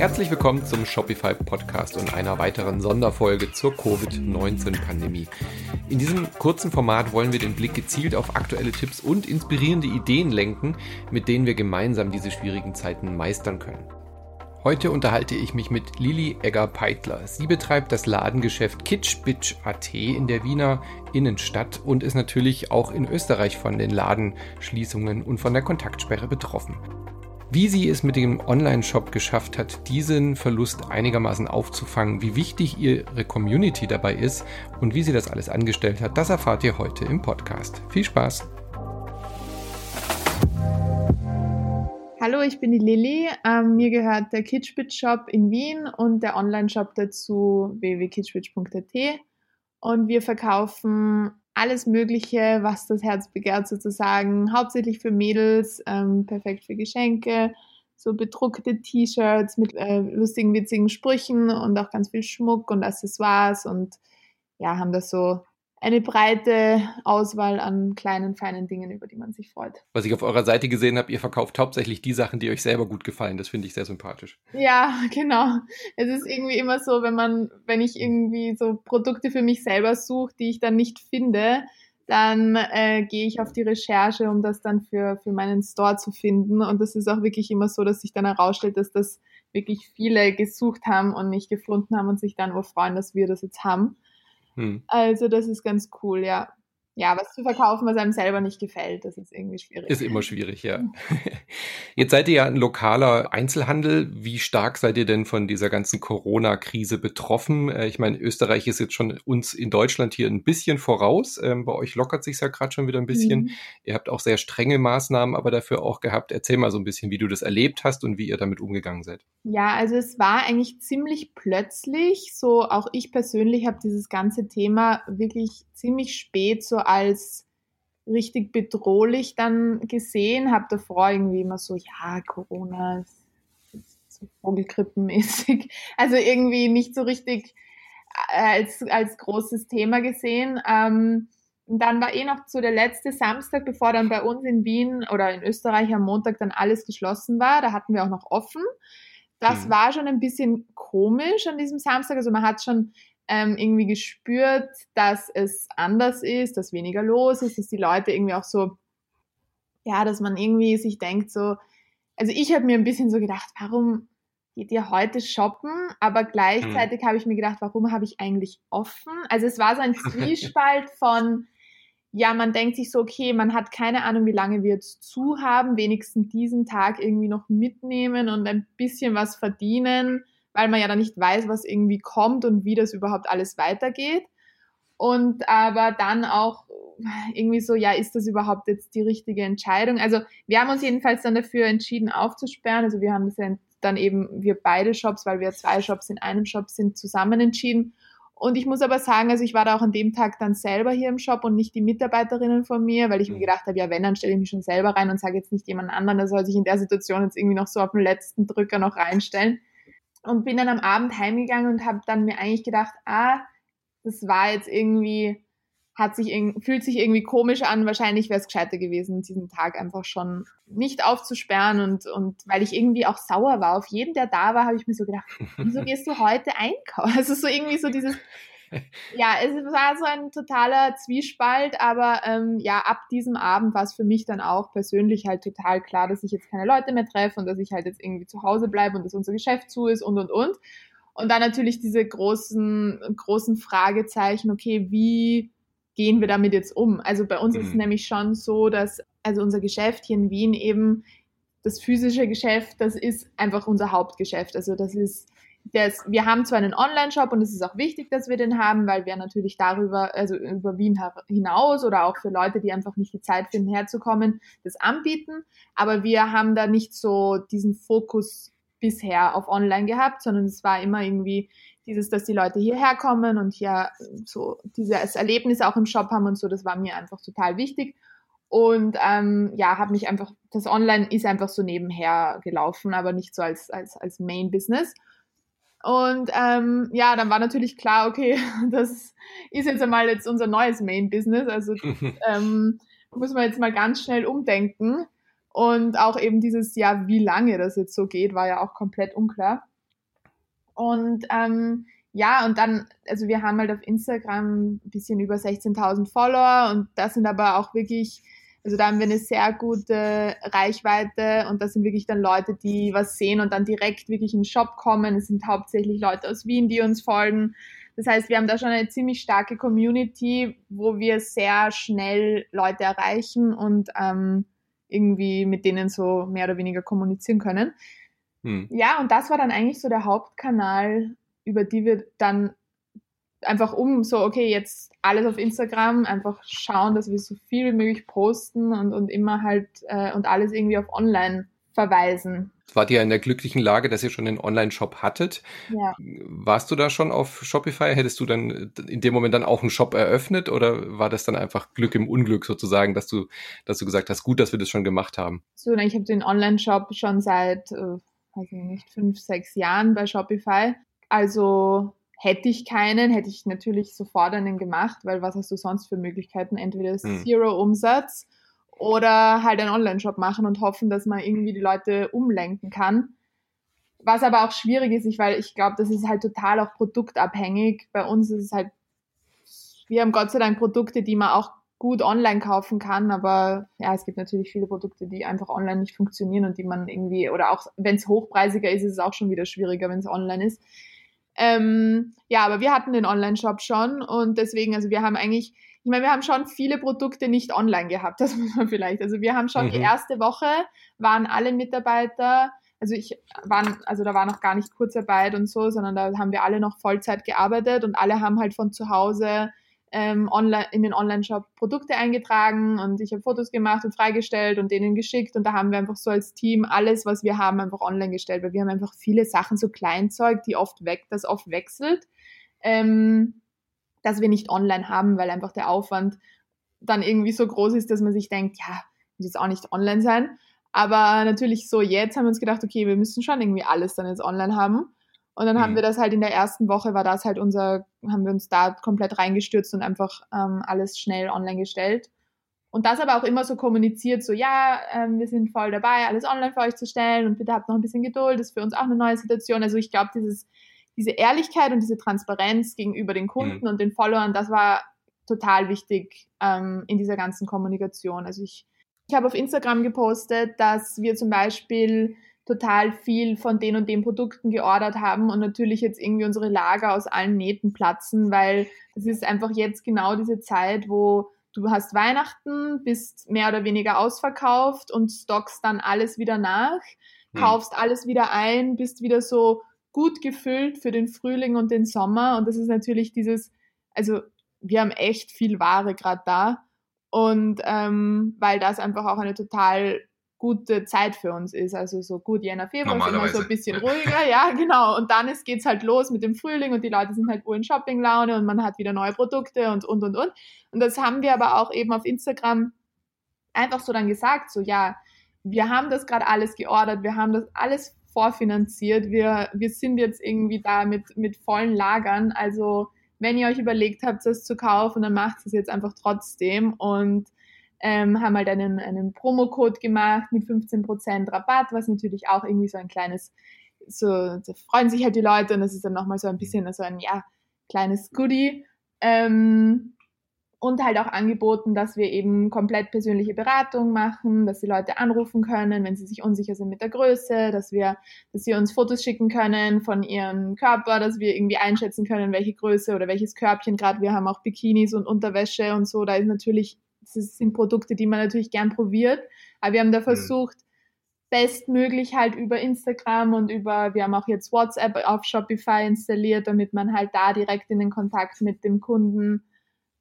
Herzlich willkommen zum Shopify Podcast und einer weiteren Sonderfolge zur Covid-19-Pandemie. In diesem kurzen Format wollen wir den Blick gezielt auf aktuelle Tipps und inspirierende Ideen lenken, mit denen wir gemeinsam diese schwierigen Zeiten meistern können. Heute unterhalte ich mich mit Lili Egger-Peitler. Sie betreibt das Ladengeschäft KitschBitch.at in der Wiener Innenstadt und ist natürlich auch in Österreich von den Ladenschließungen und von der Kontaktsperre betroffen. Wie sie es mit dem Online-Shop geschafft hat, diesen Verlust einigermaßen aufzufangen, wie wichtig ihre Community dabei ist und wie sie das alles angestellt hat, das erfahrt ihr heute im Podcast. Viel Spaß! Hallo, ich bin die Lilly. Ähm, mir gehört der Kitschbit Shop in Wien und der Online-Shop dazu www.kitschbit.at. Und wir verkaufen alles Mögliche, was das Herz begehrt sozusagen. Hauptsächlich für Mädels, ähm, perfekt für Geschenke, so bedruckte T-Shirts mit äh, lustigen, witzigen Sprüchen und auch ganz viel Schmuck und Accessoires und ja, haben das so eine breite Auswahl an kleinen, feinen Dingen, über die man sich freut. Was ich auf eurer Seite gesehen habe, ihr verkauft hauptsächlich die Sachen, die euch selber gut gefallen. Das finde ich sehr sympathisch. Ja, genau. Es ist irgendwie immer so, wenn man, wenn ich irgendwie so Produkte für mich selber suche, die ich dann nicht finde, dann äh, gehe ich auf die Recherche, um das dann für, für meinen Store zu finden. Und das ist auch wirklich immer so, dass sich dann herausstellt, dass das wirklich viele gesucht haben und nicht gefunden haben und sich dann nur freuen, dass wir das jetzt haben. Hm. Also das ist ganz cool, ja. Ja, was zu verkaufen, was einem selber nicht gefällt, das ist irgendwie schwierig. Ist immer schwierig, ja. Jetzt seid ihr ja ein lokaler Einzelhandel. Wie stark seid ihr denn von dieser ganzen Corona-Krise betroffen? Äh, ich meine, Österreich ist jetzt schon uns in Deutschland hier ein bisschen voraus. Ähm, bei euch lockert sich ja gerade schon wieder ein bisschen. Mhm. Ihr habt auch sehr strenge Maßnahmen aber dafür auch gehabt. Erzähl mal so ein bisschen, wie du das erlebt hast und wie ihr damit umgegangen seid. Ja, also es war eigentlich ziemlich plötzlich. So auch ich persönlich habe dieses ganze Thema wirklich ziemlich spät so als richtig bedrohlich dann gesehen. Habe davor irgendwie immer so, ja, Corona ist, so Vogelgrippenmäßig. Also irgendwie nicht so richtig äh, als, als großes Thema gesehen. Ähm, und dann war eh noch so der letzte Samstag, bevor dann bei uns in Wien oder in Österreich am Montag dann alles geschlossen war. Da hatten wir auch noch offen. Das mhm. war schon ein bisschen komisch an diesem Samstag. Also man hat schon ähm, irgendwie gespürt, dass es anders ist, dass weniger los ist, dass die Leute irgendwie auch so, ja, dass man irgendwie sich denkt so, also ich habe mir ein bisschen so gedacht, warum geht ihr heute shoppen? Aber gleichzeitig hm. habe ich mir gedacht, warum habe ich eigentlich offen? Also es war so ein Zwiespalt von, ja, man denkt sich so, okay, man hat keine Ahnung, wie lange wir jetzt zu haben, wenigstens diesen Tag irgendwie noch mitnehmen und ein bisschen was verdienen weil man ja dann nicht weiß, was irgendwie kommt und wie das überhaupt alles weitergeht. Und aber dann auch irgendwie so, ja, ist das überhaupt jetzt die richtige Entscheidung? Also wir haben uns jedenfalls dann dafür entschieden aufzusperren. Also wir haben das ja dann eben, wir beide Shops, weil wir zwei Shops in einem Shop sind, zusammen entschieden. Und ich muss aber sagen, also ich war da auch an dem Tag dann selber hier im Shop und nicht die Mitarbeiterinnen von mir, weil ich mir mhm. gedacht habe, ja, wenn, dann stelle ich mich schon selber rein und sage jetzt nicht jemand anderen, der soll sich in der Situation jetzt irgendwie noch so auf den letzten Drücker noch reinstellen und bin dann am Abend heimgegangen und habe dann mir eigentlich gedacht, ah, das war jetzt irgendwie, hat sich fühlt sich irgendwie komisch an. Wahrscheinlich wäre es gescheiter gewesen, diesen Tag einfach schon nicht aufzusperren und, und weil ich irgendwie auch sauer war auf jeden, der da war, habe ich mir so gedacht, wieso gehst du heute einkaufen? Also so irgendwie so dieses, ja, es war so ein totaler Zwiespalt, aber ähm, ja, ab diesem Abend war es für mich dann auch persönlich halt total klar, dass ich jetzt keine Leute mehr treffe und dass ich halt jetzt irgendwie zu Hause bleibe und dass unser Geschäft zu ist und und und. Und dann natürlich diese großen, großen Fragezeichen, okay, wie gehen wir damit jetzt um? Also bei uns mhm. ist es mhm. nämlich schon so, dass also unser Geschäft hier in Wien eben das physische Geschäft, das ist einfach unser Hauptgeschäft. Also das ist das, wir haben zwar einen Online-Shop und es ist auch wichtig, dass wir den haben, weil wir natürlich darüber, also über Wien hinaus oder auch für Leute, die einfach nicht die Zeit finden, herzukommen, das anbieten. Aber wir haben da nicht so diesen Fokus bisher auf Online gehabt, sondern es war immer irgendwie dieses, dass die Leute hierher kommen und hier so dieses Erlebnis auch im Shop haben und so, das war mir einfach total wichtig. Und ähm, ja, habe mich einfach, das Online ist einfach so nebenher gelaufen, aber nicht so als, als, als Main-Business. Und ähm, ja, dann war natürlich klar, okay, das ist jetzt einmal jetzt unser neues Main-Business. Also ähm, muss man jetzt mal ganz schnell umdenken. Und auch eben dieses Jahr, wie lange das jetzt so geht, war ja auch komplett unklar. Und ähm, ja, und dann, also wir haben halt auf Instagram ein bisschen über 16.000 Follower und das sind aber auch wirklich, also da haben wir eine sehr gute Reichweite und das sind wirklich dann Leute, die was sehen und dann direkt wirklich in den Shop kommen. Es sind hauptsächlich Leute aus Wien, die uns folgen. Das heißt, wir haben da schon eine ziemlich starke Community, wo wir sehr schnell Leute erreichen und ähm, irgendwie mit denen so mehr oder weniger kommunizieren können. Hm. Ja, und das war dann eigentlich so der Hauptkanal, über die wir dann einfach um so, okay, jetzt alles auf Instagram, einfach schauen, dass wir so viel wie möglich posten und, und immer halt äh, und alles irgendwie auf online verweisen. Wart ihr in der glücklichen Lage, dass ihr schon einen Online-Shop hattet? Ja. Warst du da schon auf Shopify? Hättest du dann in dem Moment dann auch einen Shop eröffnet oder war das dann einfach Glück im Unglück sozusagen, dass du, dass du gesagt hast, gut, dass wir das schon gemacht haben? So, ich habe den Online-Shop schon seit, äh, weiß ich nicht, fünf, sechs Jahren bei Shopify. Also hätte ich keinen, hätte ich natürlich sofort einen gemacht, weil was hast du sonst für Möglichkeiten? Entweder hm. Zero Umsatz oder halt einen Online-Shop machen und hoffen, dass man irgendwie die Leute umlenken kann. Was aber auch schwierig ist, weil ich glaube, das ist halt total auch produktabhängig. Bei uns ist es halt, wir haben Gott sei Dank Produkte, die man auch gut online kaufen kann, aber ja, es gibt natürlich viele Produkte, die einfach online nicht funktionieren und die man irgendwie, oder auch wenn es hochpreisiger ist, ist es auch schon wieder schwieriger, wenn es online ist. Ähm, ja, aber wir hatten den Online-Shop schon und deswegen, also wir haben eigentlich, ich meine, wir haben schon viele Produkte nicht online gehabt, das muss man vielleicht. Also wir haben schon mhm. die erste Woche waren alle Mitarbeiter, also ich waren, also da war noch gar nicht Kurzarbeit und so, sondern da haben wir alle noch Vollzeit gearbeitet und alle haben halt von zu Hause ähm, online, in den Online-Shop Produkte eingetragen und ich habe Fotos gemacht und freigestellt und denen geschickt und da haben wir einfach so als Team alles, was wir haben, einfach online gestellt, weil wir haben einfach viele Sachen, so Kleinzeug, die oft weg, das oft wechselt. Ähm, dass wir nicht online haben, weil einfach der Aufwand dann irgendwie so groß ist, dass man sich denkt, ja, muss jetzt auch nicht online sein. Aber natürlich so jetzt haben wir uns gedacht, okay, wir müssen schon irgendwie alles dann jetzt online haben. Und dann mhm. haben wir das halt in der ersten Woche, war das halt unser, haben wir uns da komplett reingestürzt und einfach ähm, alles schnell online gestellt. Und das aber auch immer so kommuniziert, so ja, ähm, wir sind voll dabei, alles online für euch zu stellen und bitte habt noch ein bisschen Geduld, das ist für uns auch eine neue Situation. Also ich glaube, dieses diese Ehrlichkeit und diese Transparenz gegenüber den Kunden mhm. und den Followern, das war total wichtig ähm, in dieser ganzen Kommunikation. Also ich, ich habe auf Instagram gepostet, dass wir zum Beispiel total viel von den und den Produkten geordert haben und natürlich jetzt irgendwie unsere Lager aus allen Nähten platzen, weil es ist einfach jetzt genau diese Zeit, wo du hast Weihnachten, bist mehr oder weniger ausverkauft und stockst dann alles wieder nach, hm. kaufst alles wieder ein, bist wieder so gut gefüllt für den Frühling und den Sommer. Und das ist natürlich dieses, also wir haben echt viel Ware gerade da. Und ähm, weil das einfach auch eine total gute Zeit für uns ist. Also so gut, Jänner, Februar ist immer so ein bisschen ruhiger, ja, genau. Und dann geht es halt los mit dem Frühling und die Leute sind halt wohl in Shoppinglaune und man hat wieder neue Produkte und, und, und, und. Und das haben wir aber auch eben auf Instagram einfach so dann gesagt, so ja, wir haben das gerade alles geordert, wir haben das alles vorfinanziert. Wir, wir sind jetzt irgendwie da mit, mit vollen Lagern. Also wenn ihr euch überlegt habt, das zu kaufen, dann macht es jetzt einfach trotzdem und ähm, haben halt einen, einen Promocode gemacht mit 15% Rabatt, was natürlich auch irgendwie so ein kleines, so, da freuen sich halt die Leute und das ist dann nochmal so ein bisschen so ein, ja, kleines Goodie. Ähm, und halt auch angeboten, dass wir eben komplett persönliche Beratung machen, dass die Leute anrufen können, wenn sie sich unsicher sind mit der Größe, dass wir, dass sie uns Fotos schicken können von ihrem Körper, dass wir irgendwie einschätzen können, welche Größe oder welches Körbchen gerade. Wir haben auch Bikinis und Unterwäsche und so. Da ist natürlich, das sind Produkte, die man natürlich gern probiert. Aber wir haben da mhm. versucht, bestmöglich halt über Instagram und über, wir haben auch jetzt WhatsApp auf Shopify installiert, damit man halt da direkt in den Kontakt mit dem Kunden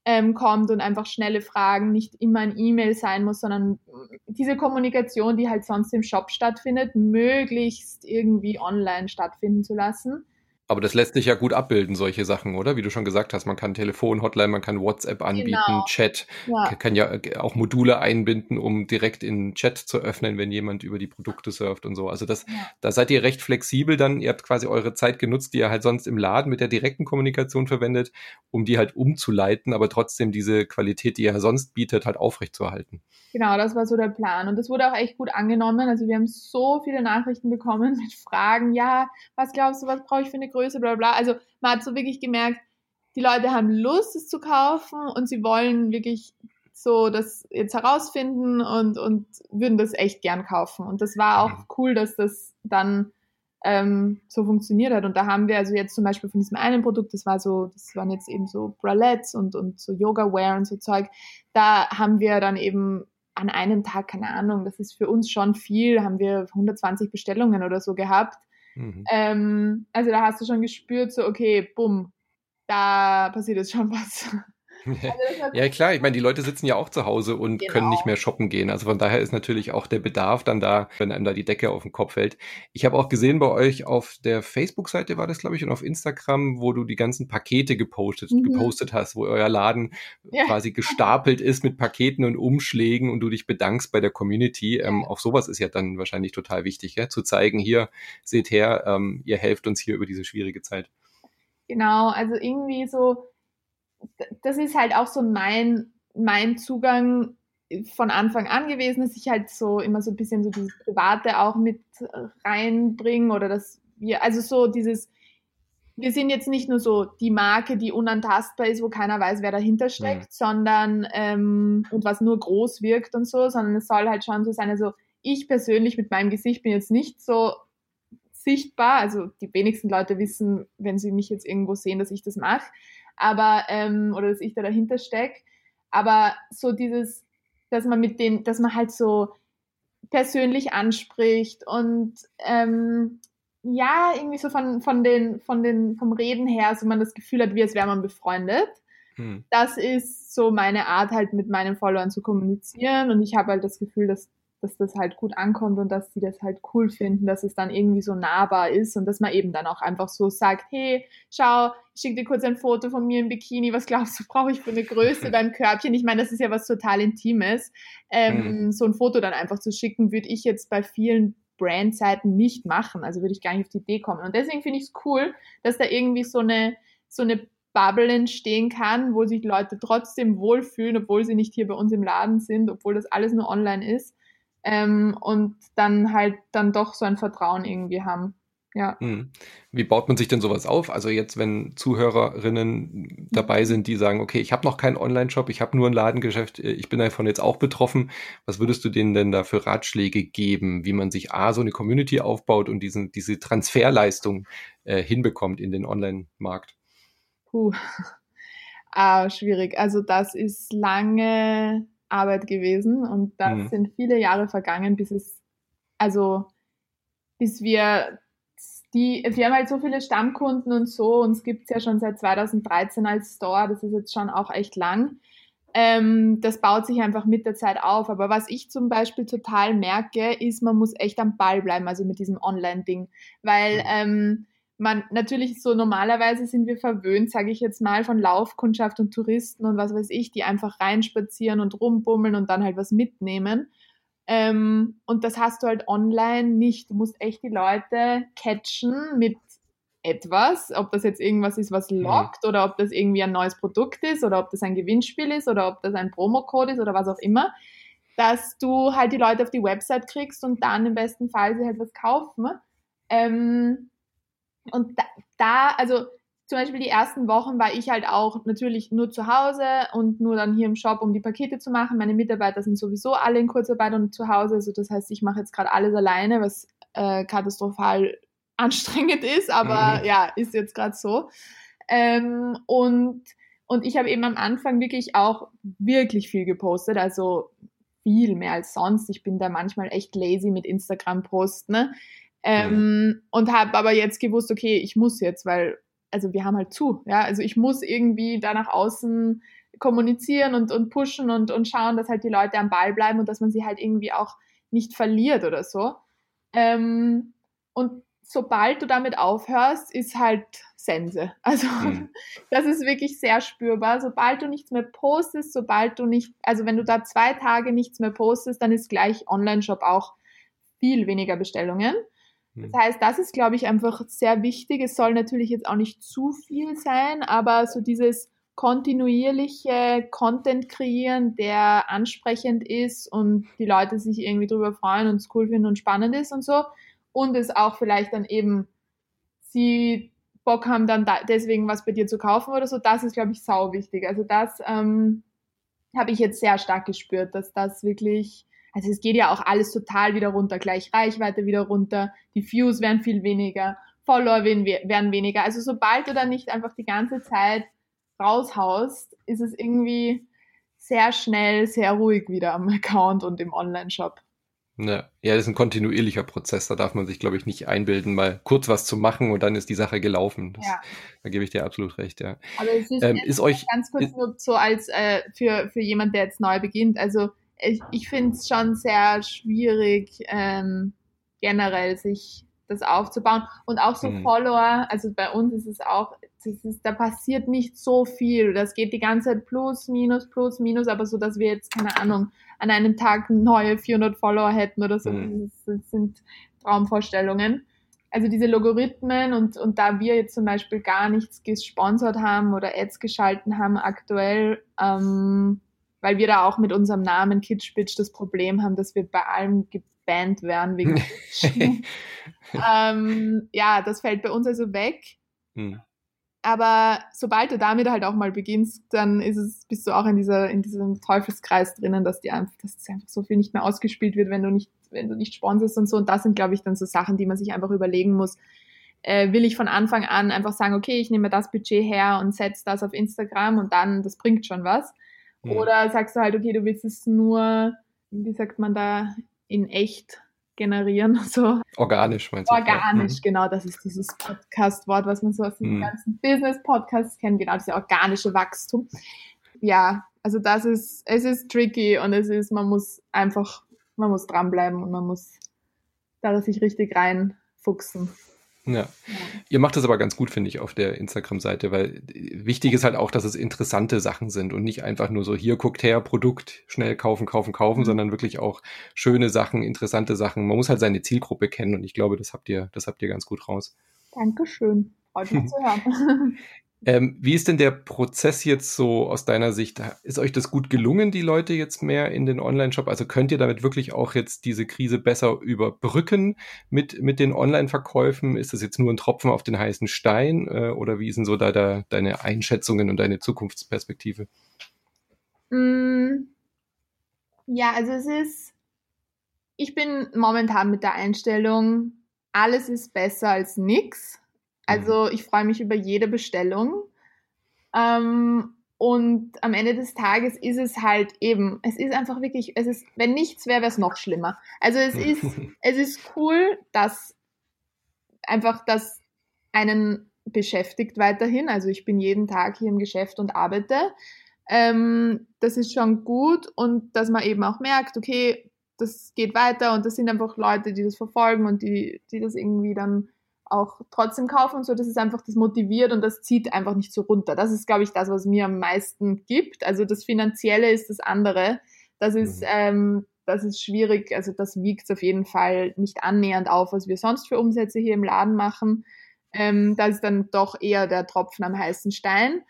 ähm, kommt und einfach schnelle Fragen nicht immer ein E-Mail sein muss, sondern diese Kommunikation, die halt sonst im Shop stattfindet, möglichst irgendwie online stattfinden zu lassen. Aber das lässt sich ja gut abbilden, solche Sachen, oder? Wie du schon gesagt hast, man kann Telefon, Hotline, man kann WhatsApp anbieten, genau. Chat, ja. kann ja äh, auch Module einbinden, um direkt in Chat zu öffnen, wenn jemand über die Produkte surft und so. Also das, ja. da seid ihr recht flexibel dann. Ihr habt quasi eure Zeit genutzt, die ihr halt sonst im Laden mit der direkten Kommunikation verwendet, um die halt umzuleiten, aber trotzdem diese Qualität, die ihr sonst bietet, halt aufrechtzuerhalten. Genau, das war so der Plan. Und das wurde auch echt gut angenommen. Also wir haben so viele Nachrichten bekommen mit Fragen, ja, was glaubst du, was brauche ich für eine Größe? Größe, bla bla. Also man hat so wirklich gemerkt, die Leute haben Lust, es zu kaufen und sie wollen wirklich so das jetzt herausfinden und, und würden das echt gern kaufen. Und das war auch mhm. cool, dass das dann ähm, so funktioniert hat. Und da haben wir also jetzt zum Beispiel von diesem einen Produkt, das war so, das waren jetzt eben so Bralettes und, und so Yoga-Wear und so Zeug, da haben wir dann eben an einem Tag, keine Ahnung, das ist für uns schon viel, haben wir 120 Bestellungen oder so gehabt. Mhm. Ähm, also da hast du schon gespürt, so, okay, bumm, da passiert jetzt schon was. Also ja, klar, ich meine, die Leute sitzen ja auch zu Hause und genau. können nicht mehr shoppen gehen. Also von daher ist natürlich auch der Bedarf dann da, wenn einem da die Decke auf den Kopf fällt. Ich habe auch gesehen bei euch auf der Facebook-Seite war das, glaube ich, und auf Instagram, wo du die ganzen Pakete gepostet, mhm. gepostet hast, wo euer Laden ja. quasi gestapelt ist mit Paketen und Umschlägen und du dich bedankst bei der Community. Ähm, auch sowas ist ja dann wahrscheinlich total wichtig, ja? zu zeigen, hier, seht her, ähm, ihr helft uns hier über diese schwierige Zeit. Genau, also irgendwie so, das ist halt auch so mein, mein Zugang von Anfang an gewesen, dass ich halt so immer so ein bisschen so dieses Private auch mit reinbringe oder dass wir, also so dieses, wir sind jetzt nicht nur so die Marke, die unantastbar ist, wo keiner weiß, wer dahinter steckt, mhm. sondern ähm, und was nur groß wirkt und so, sondern es soll halt schon so sein, also ich persönlich mit meinem Gesicht bin jetzt nicht so sichtbar, also die wenigsten Leute wissen, wenn sie mich jetzt irgendwo sehen, dass ich das mache, aber ähm, oder dass ich da dahinter stecke. Aber so dieses, dass man mit den, dass man halt so persönlich anspricht und ähm, ja, irgendwie so von, von den, von den, vom Reden her, so man das Gefühl hat, wie als wäre man befreundet. Hm. Das ist so meine Art, halt mit meinen Followern zu kommunizieren. Und ich habe halt das Gefühl, dass dass das halt gut ankommt und dass sie das halt cool finden, dass es dann irgendwie so nahbar ist und dass man eben dann auch einfach so sagt, hey, schau, ich schicke dir kurz ein Foto von mir im Bikini, was glaubst du, brauche ich für eine Größe beim Körbchen? Ich meine, das ist ja was total Intimes. Ähm, mhm. So ein Foto dann einfach zu schicken, würde ich jetzt bei vielen Brandseiten nicht machen, also würde ich gar nicht auf die Idee kommen. Und deswegen finde ich es cool, dass da irgendwie so eine, so eine Bubble entstehen kann, wo sich Leute trotzdem wohlfühlen, obwohl sie nicht hier bei uns im Laden sind, obwohl das alles nur online ist ähm, und dann halt dann doch so ein Vertrauen irgendwie haben. Ja. Hm. Wie baut man sich denn sowas auf? Also jetzt, wenn Zuhörerinnen dabei sind, die sagen, okay, ich habe noch keinen Online-Shop, ich habe nur ein Ladengeschäft, äh, ich bin davon jetzt auch betroffen. Was würdest du denen denn da für Ratschläge geben, wie man sich A, so eine Community aufbaut und diesen, diese Transferleistung äh, hinbekommt in den Online-Markt? Puh. Ah, schwierig. Also das ist lange Arbeit gewesen und das mhm. sind viele Jahre vergangen, bis es, also bis wir die, wir haben halt so viele Stammkunden und so, uns gibt's ja schon seit 2013 als Store, das ist jetzt schon auch echt lang. Ähm, das baut sich einfach mit der Zeit auf. Aber was ich zum Beispiel total merke, ist, man muss echt am Ball bleiben, also mit diesem Online-Ding. Weil mhm. ähm, man natürlich so normalerweise sind wir verwöhnt, sage ich jetzt mal, von Laufkundschaft und Touristen und was weiß ich, die einfach reinspazieren und rumbummeln und dann halt was mitnehmen. Ähm, und das hast du halt online nicht. Du musst echt die Leute catchen mit etwas, ob das jetzt irgendwas ist, was mhm. lockt oder ob das irgendwie ein neues Produkt ist oder ob das ein Gewinnspiel ist oder ob das ein Promocode ist oder was auch immer, dass du halt die Leute auf die Website kriegst und dann im besten Fall sie halt was kaufen. Ähm, und da, da, also zum Beispiel die ersten Wochen war ich halt auch natürlich nur zu Hause und nur dann hier im Shop, um die Pakete zu machen. Meine Mitarbeiter sind sowieso alle in Kurzarbeit und zu Hause. Also das heißt, ich mache jetzt gerade alles alleine, was äh, katastrophal anstrengend ist, aber mhm. ja, ist jetzt gerade so. Ähm, und, und ich habe eben am Anfang wirklich auch wirklich viel gepostet, also viel mehr als sonst. Ich bin da manchmal echt lazy mit Instagram-Posten. Ne? Ähm, mhm. Und habe aber jetzt gewusst, okay, ich muss jetzt, weil, also wir haben halt zu, ja, also ich muss irgendwie da nach außen kommunizieren und, und pushen und, und schauen, dass halt die Leute am Ball bleiben und dass man sie halt irgendwie auch nicht verliert oder so. Ähm, und sobald du damit aufhörst, ist halt Sense. Also mhm. das ist wirklich sehr spürbar. Sobald du nichts mehr postest, sobald du nicht, also wenn du da zwei Tage nichts mehr postest, dann ist gleich Online-Shop auch viel weniger Bestellungen. Das hm. heißt, das ist, glaube ich, einfach sehr wichtig. Es soll natürlich jetzt auch nicht zu viel sein, aber so dieses kontinuierliche Content kreieren, der ansprechend ist und die Leute sich irgendwie drüber freuen und es cool finden und spannend ist und so. Und es auch vielleicht dann eben sie Bock haben, dann da, deswegen was bei dir zu kaufen oder so, das ist, glaube ich, sau wichtig. Also das ähm, habe ich jetzt sehr stark gespürt, dass das wirklich, also es geht ja auch alles total wieder runter, gleich Reichweite wieder runter, die Views werden viel weniger, Follower werden weniger. Also sobald du dann nicht einfach die ganze Zeit raushaust, ist es irgendwie sehr schnell, sehr ruhig wieder am Account und im Online-Shop. Ja. ja, das ist ein kontinuierlicher Prozess. Da darf man sich, glaube ich, nicht einbilden, mal kurz was zu machen und dann ist die Sache gelaufen. Das, ja. Da gebe ich dir absolut recht, ja. Aber es ist, ähm, ist euch ganz kurz ist, nur so als äh, für, für jemand, der jetzt neu beginnt. Also ich, ich finde es schon sehr schwierig, ähm, generell sich das aufzubauen. Und auch so mhm. Follower, also bei uns ist es auch, ist, da passiert nicht so viel. Das geht die ganze Zeit plus, minus, plus, minus, aber so, dass wir jetzt, keine Ahnung, an einem Tag neue 400 Follower hätten oder so, mhm. das, das sind Traumvorstellungen. Also diese Logarithmen und, und da wir jetzt zum Beispiel gar nichts gesponsert haben oder Ads geschalten haben aktuell, ähm, weil wir da auch mit unserem Namen Kitschbitch das Problem haben, dass wir bei allem gebannt werden wegen ähm, Ja, das fällt bei uns also weg. Hm. Aber sobald du damit halt auch mal beginnst, dann ist es, bist du auch in dieser, in diesem Teufelskreis drinnen, dass die einfach, dass einfach so viel nicht mehr ausgespielt wird, wenn du nicht, wenn du nicht sponsorst und so. Und das sind, glaube ich, dann so Sachen, die man sich einfach überlegen muss. Äh, will ich von Anfang an einfach sagen, okay, ich nehme das Budget her und setze das auf Instagram und dann, das bringt schon was. Mhm. Oder sagst du halt, okay, du willst es nur, wie sagt man da, in echt generieren. So. Organisch meinst du? Organisch, mhm. genau. Das ist dieses Podcast-Wort, was man so aus den mhm. ganzen Business-Podcasts kennt. Genau, das organische Wachstum. Ja, also das ist, es ist tricky und es ist, man muss einfach, man muss dranbleiben und man muss da sich richtig reinfuchsen. Ja. Ihr macht das aber ganz gut, finde ich, auf der Instagram-Seite, weil wichtig ist halt auch, dass es interessante Sachen sind und nicht einfach nur so, hier guckt her, Produkt, schnell kaufen, kaufen, kaufen, mhm. sondern wirklich auch schöne Sachen, interessante Sachen. Man muss halt seine Zielgruppe kennen und ich glaube, das habt ihr, das habt ihr ganz gut raus. Dankeschön. Freut mich zu hören. Ähm, wie ist denn der Prozess jetzt so aus deiner Sicht? Ist euch das gut gelungen, die Leute jetzt mehr in den Online-Shop? Also könnt ihr damit wirklich auch jetzt diese Krise besser überbrücken mit, mit den Online-Verkäufen? Ist das jetzt nur ein Tropfen auf den heißen Stein? Äh, oder wie sind so da, da deine Einschätzungen und deine Zukunftsperspektive? Mm, ja, also es ist, ich bin momentan mit der Einstellung, alles ist besser als nichts also mhm. ich freue mich über jede Bestellung. Ähm, und am Ende des Tages ist es halt eben, es ist einfach wirklich, es ist, wenn nichts wäre, wäre es noch schlimmer. Also es ist, es ist cool, dass einfach das einen beschäftigt weiterhin. Also ich bin jeden Tag hier im Geschäft und arbeite. Ähm, das ist schon gut und dass man eben auch merkt, okay, das geht weiter und das sind einfach Leute, die das verfolgen und die, die das irgendwie dann auch trotzdem kaufen und so, das ist einfach, das motiviert und das zieht einfach nicht so runter. Das ist, glaube ich, das, was mir am meisten gibt. Also das Finanzielle ist das andere. Das ist, mhm. ähm, das ist schwierig, also das wiegt auf jeden Fall nicht annähernd auf, was wir sonst für Umsätze hier im Laden machen. Ähm, das ist dann doch eher der Tropfen am heißen Stein.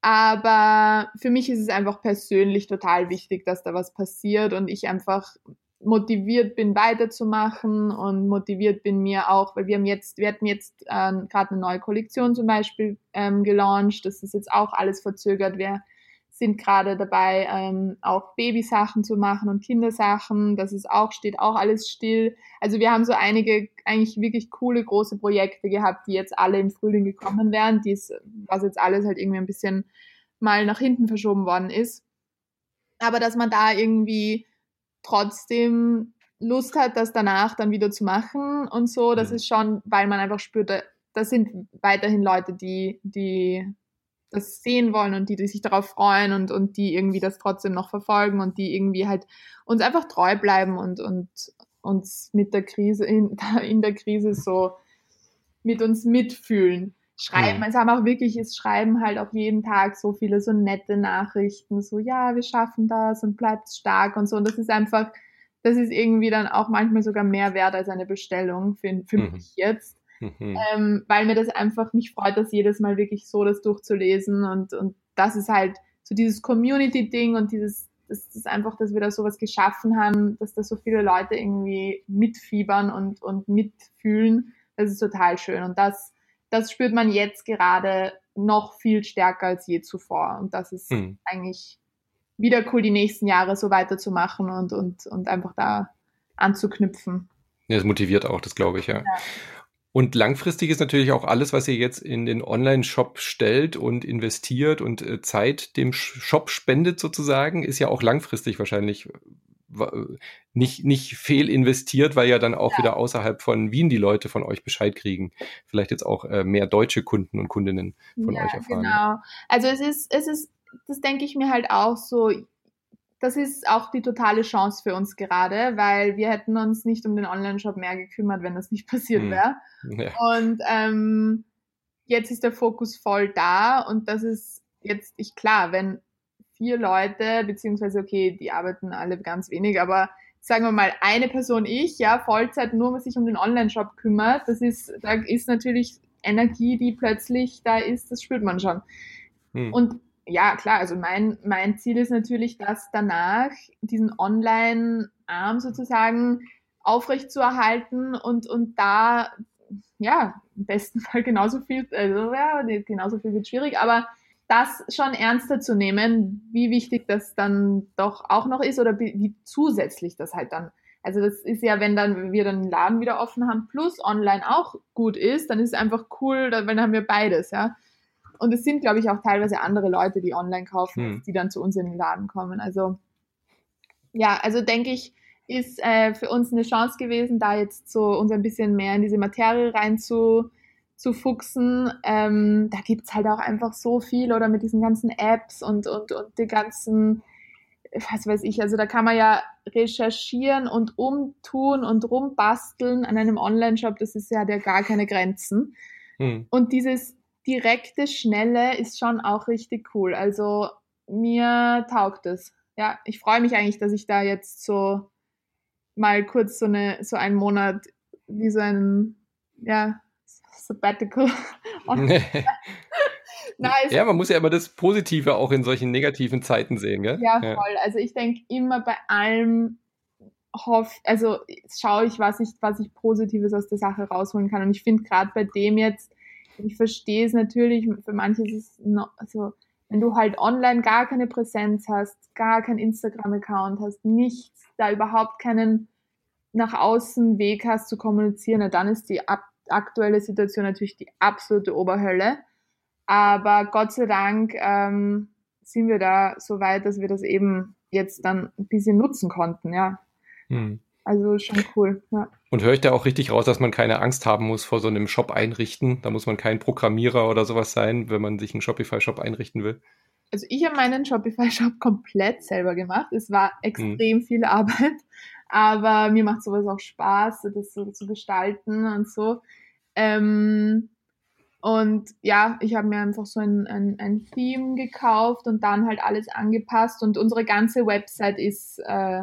Aber für mich ist es einfach persönlich total wichtig, dass da was passiert und ich einfach motiviert bin, weiterzumachen und motiviert bin mir auch, weil wir haben jetzt, wir hatten jetzt äh, gerade eine neue Kollektion zum Beispiel ähm, gelauncht. Das ist jetzt auch alles verzögert. Wir sind gerade dabei, ähm, auch Babysachen zu machen und Kindersachen. Das ist auch, steht auch alles still. Also wir haben so einige eigentlich wirklich coole große Projekte gehabt, die jetzt alle im Frühling gekommen wären, dies, was jetzt alles halt irgendwie ein bisschen mal nach hinten verschoben worden ist. Aber dass man da irgendwie trotzdem Lust hat, das danach dann wieder zu machen und so. Das mhm. ist schon, weil man einfach spürt, da, sind weiterhin Leute, die, die das sehen wollen und die, die sich darauf freuen und, und die irgendwie das trotzdem noch verfolgen und die irgendwie halt uns einfach treu bleiben und, und uns mit der Krise, in, in der Krise so mit uns mitfühlen. Schreiben, mhm. es haben auch wirklich, es schreiben halt auch jeden Tag so viele so nette Nachrichten, so ja, wir schaffen das und bleibt stark und so. Und das ist einfach, das ist irgendwie dann auch manchmal sogar mehr wert als eine Bestellung für, für mhm. mich jetzt. Mhm. Ähm, weil mir das einfach mich freut, das jedes Mal wirklich so das durchzulesen und, und das ist halt so dieses Community-Ding und dieses, das ist einfach, dass wir da sowas geschaffen haben, dass da so viele Leute irgendwie mitfiebern und, und mitfühlen. Das ist total schön und das, das spürt man jetzt gerade noch viel stärker als je zuvor. Und das ist hm. eigentlich wieder cool, die nächsten Jahre so weiterzumachen und, und, und einfach da anzuknüpfen. Ja, das motiviert auch, das glaube ich, ja. ja. Und langfristig ist natürlich auch alles, was ihr jetzt in den Online-Shop stellt und investiert und äh, Zeit dem Shop spendet sozusagen, ist ja auch langfristig wahrscheinlich nicht, nicht fehl investiert, weil ja dann auch ja. wieder außerhalb von Wien die Leute von euch Bescheid kriegen. Vielleicht jetzt auch äh, mehr deutsche Kunden und Kundinnen von ja, euch erfahren. Genau. Also es ist, es ist, das denke ich mir halt auch so, das ist auch die totale Chance für uns gerade, weil wir hätten uns nicht um den Online-Shop mehr gekümmert, wenn das nicht passiert hm. wäre. Ja. Und ähm, jetzt ist der Fokus voll da und das ist jetzt, ich klar, wenn vier Leute, beziehungsweise okay, die arbeiten alle ganz wenig, aber sagen wir mal, eine Person ich, ja, Vollzeit nur sich um den Online-Shop kümmert, das ist, da ist natürlich Energie, die plötzlich da ist, das spürt man schon. Hm. Und ja, klar, also mein, mein Ziel ist natürlich, dass danach diesen Online-Arm sozusagen aufrecht zu erhalten und, und da, ja, im besten Fall genauso viel, also ja, genauso viel wird schwierig, aber das schon ernster zu nehmen, wie wichtig das dann doch auch noch ist oder wie zusätzlich das halt dann. Also das ist ja, wenn dann wir dann den Laden wieder offen haben, plus online auch gut ist, dann ist es einfach cool, weil dann haben wir beides, ja. Und es sind, glaube ich, auch teilweise andere Leute, die online kaufen, hm. die dann zu uns in den Laden kommen. Also ja, also denke ich, ist äh, für uns eine Chance gewesen, da jetzt so uns ein bisschen mehr in diese Materie rein zu, fuchsen. Ähm, da gibt es halt auch einfach so viel oder mit diesen ganzen Apps und, und, und die ganzen, was weiß ich, also da kann man ja recherchieren und umtun und rumbasteln an einem Online-Shop, das ist ja der gar keine Grenzen. Hm. Und dieses direkte, schnelle ist schon auch richtig cool. Also mir taugt es. Ja, ich freue mich eigentlich, dass ich da jetzt so mal kurz so eine, so einen Monat wie so ein, ja, Sabbatical. nice. Ja, man muss ja immer das Positive auch in solchen negativen Zeiten sehen, gell? Ja, voll. Ja. Also ich denke immer bei allem hoff, also schaue ich, was ich, was ich Positives aus der Sache rausholen kann. Und ich finde gerade bei dem jetzt, ich verstehe es natürlich, für manche ist es noch, also, wenn du halt online gar keine Präsenz hast, gar kein Instagram-Account hast, nichts, da überhaupt keinen nach außen Weg hast zu kommunizieren, dann ist die aktuelle Situation natürlich die absolute Oberhölle. Aber Gott sei Dank ähm, sind wir da so weit, dass wir das eben jetzt dann ein bisschen nutzen konnten, ja. Hm. Also schon cool, ja. Und höre ich da auch richtig raus, dass man keine Angst haben muss vor so einem Shop einrichten? Da muss man kein Programmierer oder sowas sein, wenn man sich einen Shopify-Shop einrichten will? Also ich habe meinen Shopify-Shop komplett selber gemacht. Es war extrem hm. viel Arbeit, aber mir macht sowas auch Spaß, das so zu gestalten und so. Ähm, und ja, ich habe mir einfach so ein, ein, ein, Theme gekauft und dann halt alles angepasst und unsere ganze Website ist äh,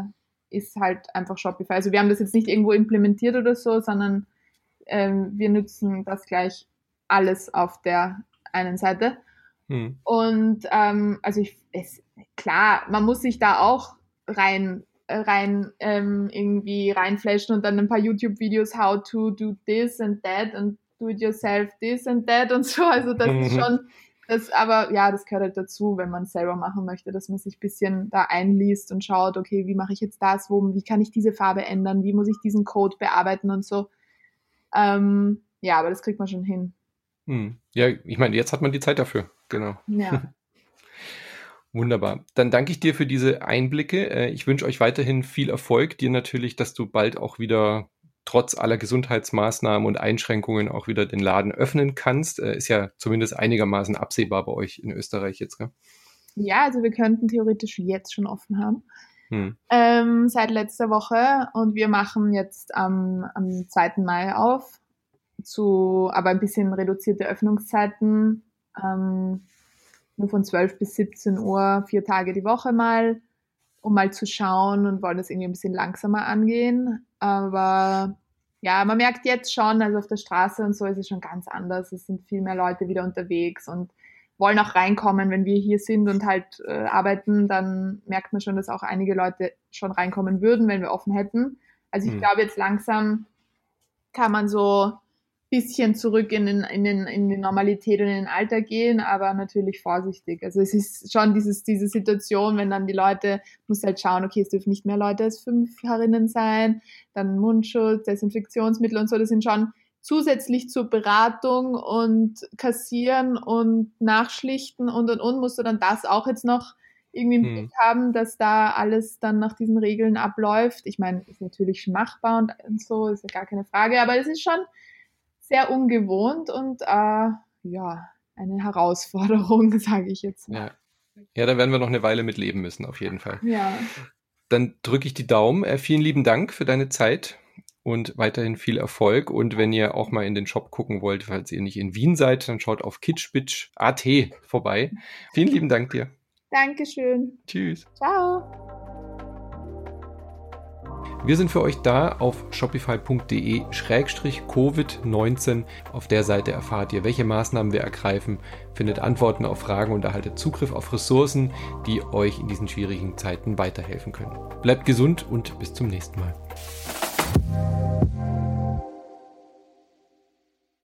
ist halt einfach Shopify. Also wir haben das jetzt nicht irgendwo implementiert oder so, sondern ähm, wir nutzen das gleich alles auf der einen Seite. Hm. Und ähm, also ich, es, klar, man muss sich da auch rein rein ähm, irgendwie reinflashen und dann ein paar YouTube-Videos, how to do this and that and do it yourself this and that und so. Also das ist schon das, aber ja, das gehört halt dazu, wenn man es selber machen möchte, dass man sich ein bisschen da einliest und schaut, okay, wie mache ich jetzt das, wo, wie kann ich diese Farbe ändern, wie muss ich diesen Code bearbeiten und so. Ähm, ja, aber das kriegt man schon hin. Hm. Ja, ich meine, jetzt hat man die Zeit dafür, genau. Ja. Wunderbar. Dann danke ich dir für diese Einblicke. Äh, ich wünsche euch weiterhin viel Erfolg. Dir natürlich, dass du bald auch wieder trotz aller Gesundheitsmaßnahmen und Einschränkungen auch wieder den Laden öffnen kannst. Äh, ist ja zumindest einigermaßen absehbar bei euch in Österreich jetzt, gell? Ja, also wir könnten theoretisch jetzt schon offen haben. Hm. Ähm, seit letzter Woche und wir machen jetzt am, am 2. Mai auf, zu aber ein bisschen reduzierte Öffnungszeiten, ähm, nur von 12 bis 17 Uhr, vier Tage die Woche mal, um mal zu schauen und wollen das irgendwie ein bisschen langsamer angehen. Aber ja, man merkt jetzt schon, also auf der Straße und so ist es schon ganz anders. Es sind viel mehr Leute wieder unterwegs und wollen auch reinkommen. Wenn wir hier sind und halt äh, arbeiten, dann merkt man schon, dass auch einige Leute schon reinkommen würden, wenn wir offen hätten. Also ich mhm. glaube, jetzt langsam kann man so bisschen zurück in, den, in, den, in die Normalität und in den Alltag gehen, aber natürlich vorsichtig. Also es ist schon dieses, diese Situation, wenn dann die Leute, muss halt schauen, okay, es dürfen nicht mehr Leute als fünf herinnen sein, dann Mundschutz, Desinfektionsmittel und so, das sind schon zusätzlich zur Beratung und Kassieren und Nachschlichten und und und musst du dann das auch jetzt noch irgendwie im hm. Blick haben, dass da alles dann nach diesen Regeln abläuft. Ich meine, ist natürlich machbar und, und so, ist ja gar keine Frage, aber es ist schon sehr ungewohnt und äh, ja, eine Herausforderung, sage ich jetzt mal. Ja. ja, da werden wir noch eine Weile mit leben müssen, auf jeden Fall. Ja. Dann drücke ich die Daumen. Äh, vielen lieben Dank für deine Zeit und weiterhin viel Erfolg. Und wenn ihr auch mal in den Shop gucken wollt, falls ihr nicht in Wien seid, dann schaut auf kitschbitch.at vorbei. Vielen lieben Dank dir. Dankeschön. Tschüss. Ciao. Wir sind für euch da auf shopify.de-covid-19. Auf der Seite erfahrt ihr, welche Maßnahmen wir ergreifen, findet Antworten auf Fragen und erhaltet Zugriff auf Ressourcen, die euch in diesen schwierigen Zeiten weiterhelfen können. Bleibt gesund und bis zum nächsten Mal.